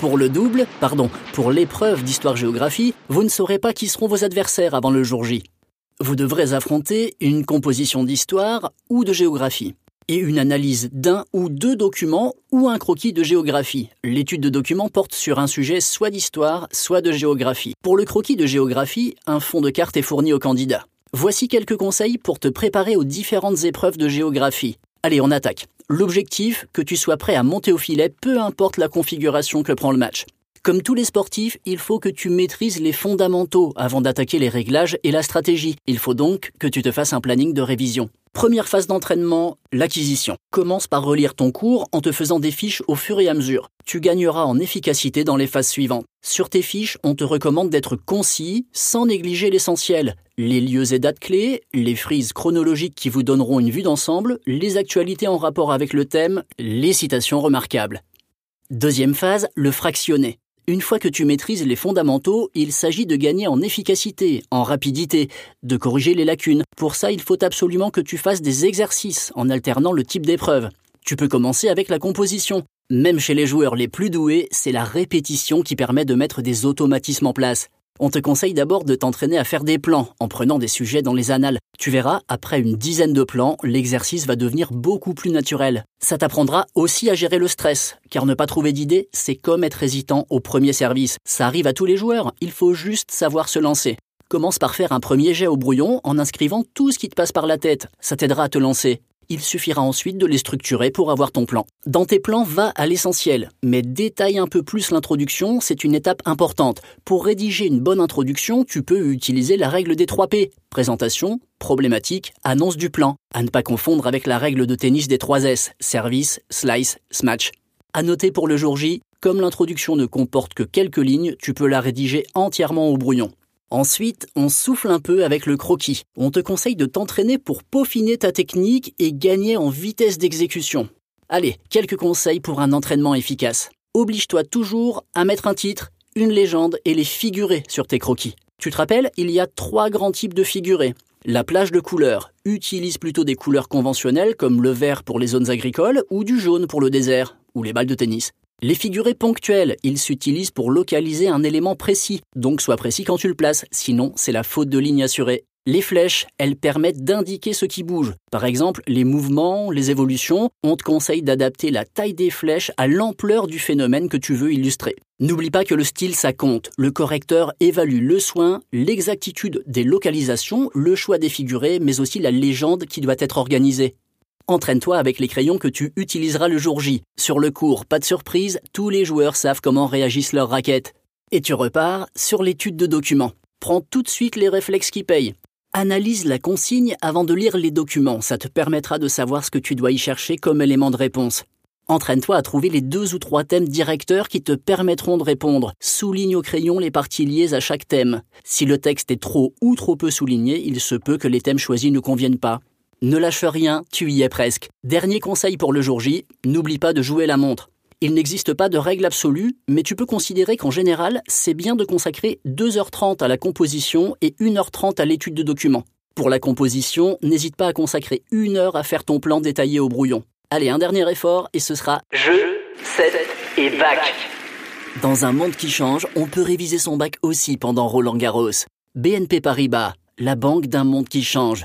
Pour le double, pardon, pour l'épreuve d'histoire-géographie, vous ne saurez pas qui seront vos adversaires avant le jour J. Vous devrez affronter une composition d'histoire ou de géographie et une analyse d'un ou deux documents ou un croquis de géographie. L'étude de documents porte sur un sujet soit d'histoire, soit de géographie. Pour le croquis de géographie, un fond de carte est fourni au candidat. Voici quelques conseils pour te préparer aux différentes épreuves de géographie. Allez, on attaque. L'objectif, que tu sois prêt à monter au filet, peu importe la configuration que prend le match. Comme tous les sportifs, il faut que tu maîtrises les fondamentaux avant d'attaquer les réglages et la stratégie. Il faut donc que tu te fasses un planning de révision. Première phase d'entraînement, l'acquisition. Commence par relire ton cours en te faisant des fiches au fur et à mesure. Tu gagneras en efficacité dans les phases suivantes. Sur tes fiches, on te recommande d'être concis sans négliger l'essentiel. Les lieux et dates clés, les frises chronologiques qui vous donneront une vue d'ensemble, les actualités en rapport avec le thème, les citations remarquables. Deuxième phase, le fractionner. Une fois que tu maîtrises les fondamentaux, il s'agit de gagner en efficacité, en rapidité, de corriger les lacunes. Pour ça, il faut absolument que tu fasses des exercices en alternant le type d'épreuve. Tu peux commencer avec la composition. Même chez les joueurs les plus doués, c'est la répétition qui permet de mettre des automatismes en place. On te conseille d'abord de t'entraîner à faire des plans en prenant des sujets dans les annales. Tu verras, après une dizaine de plans, l'exercice va devenir beaucoup plus naturel. Ça t'apprendra aussi à gérer le stress, car ne pas trouver d'idées, c'est comme être hésitant au premier service. Ça arrive à tous les joueurs, il faut juste savoir se lancer. Commence par faire un premier jet au brouillon en inscrivant tout ce qui te passe par la tête. Ça t'aidera à te lancer il suffira ensuite de les structurer pour avoir ton plan. Dans tes plans, va à l'essentiel, mais détaille un peu plus l'introduction, c'est une étape importante. Pour rédiger une bonne introduction, tu peux utiliser la règle des 3 P. Présentation, problématique, annonce du plan. À ne pas confondre avec la règle de tennis des 3 S, service, slice, smash. À noter pour le jour J, comme l'introduction ne comporte que quelques lignes, tu peux la rédiger entièrement au brouillon. Ensuite, on souffle un peu avec le croquis. On te conseille de t'entraîner pour peaufiner ta technique et gagner en vitesse d'exécution. Allez, quelques conseils pour un entraînement efficace. Oblige-toi toujours à mettre un titre, une légende et les figurer sur tes croquis. Tu te rappelles, il y a trois grands types de figurés. La plage de couleurs utilise plutôt des couleurs conventionnelles comme le vert pour les zones agricoles ou du jaune pour le désert ou les balles de tennis. Les figurés ponctuels, ils s'utilisent pour localiser un élément précis, donc sois précis quand tu le places, sinon c'est la faute de ligne assurée. Les flèches, elles permettent d'indiquer ce qui bouge. Par exemple, les mouvements, les évolutions, on te conseille d'adapter la taille des flèches à l'ampleur du phénomène que tu veux illustrer. N'oublie pas que le style, ça compte. Le correcteur évalue le soin, l'exactitude des localisations, le choix des figurés, mais aussi la légende qui doit être organisée. Entraîne-toi avec les crayons que tu utiliseras le jour J. Sur le cours, pas de surprise, tous les joueurs savent comment réagissent leurs raquettes. Et tu repars sur l'étude de documents. Prends tout de suite les réflexes qui payent. Analyse la consigne avant de lire les documents, ça te permettra de savoir ce que tu dois y chercher comme élément de réponse. Entraîne-toi à trouver les deux ou trois thèmes directeurs qui te permettront de répondre. Souligne au crayon les parties liées à chaque thème. Si le texte est trop ou trop peu souligné, il se peut que les thèmes choisis ne conviennent pas. Ne lâche rien, tu y es presque. Dernier conseil pour le jour J, n'oublie pas de jouer la montre. Il n'existe pas de règle absolue, mais tu peux considérer qu'en général, c'est bien de consacrer 2h30 à la composition et 1h30 à l'étude de documents. Pour la composition, n'hésite pas à consacrer une heure à faire ton plan détaillé au brouillon. Allez, un dernier effort et ce sera jeu, set et bac. Dans un monde qui change, on peut réviser son bac aussi pendant Roland Garros. BNP Paribas, la banque d'un monde qui change.